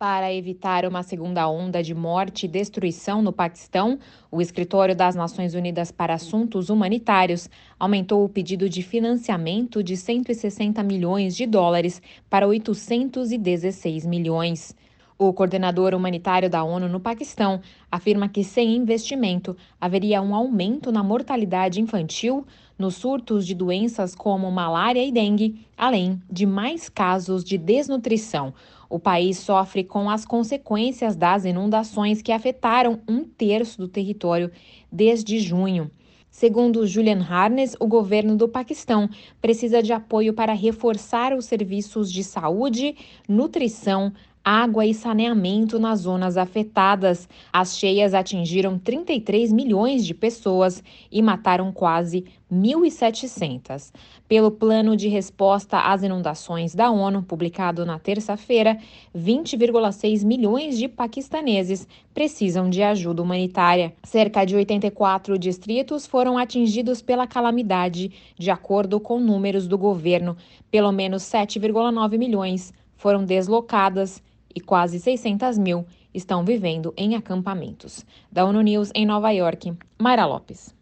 Para evitar uma segunda onda de morte e destruição no Paquistão, o Escritório das Nações Unidas para Assuntos Humanitários aumentou o pedido de financiamento de 160 milhões de dólares para 816 milhões. O coordenador humanitário da ONU no Paquistão afirma que, sem investimento, haveria um aumento na mortalidade infantil, nos surtos de doenças como malária e dengue, além de mais casos de desnutrição. O país sofre com as consequências das inundações que afetaram um terço do território desde junho. Segundo Julian Harnes, o governo do Paquistão precisa de apoio para reforçar os serviços de saúde, nutrição, água e saneamento nas zonas afetadas. As cheias atingiram 33 milhões de pessoas e mataram quase 1.700. Pelo Plano de Resposta às Inundações da ONU, publicado na terça-feira, 20,6 milhões de paquistaneses precisam de ajuda humanitária. Cerca de 84 distritos foram atingidos pela calamidade, de acordo com números do governo. Pelo menos 7,9 milhões foram deslocadas e quase 600 mil estão vivendo em acampamentos. Da ONU News em Nova York, Mayra Lopes.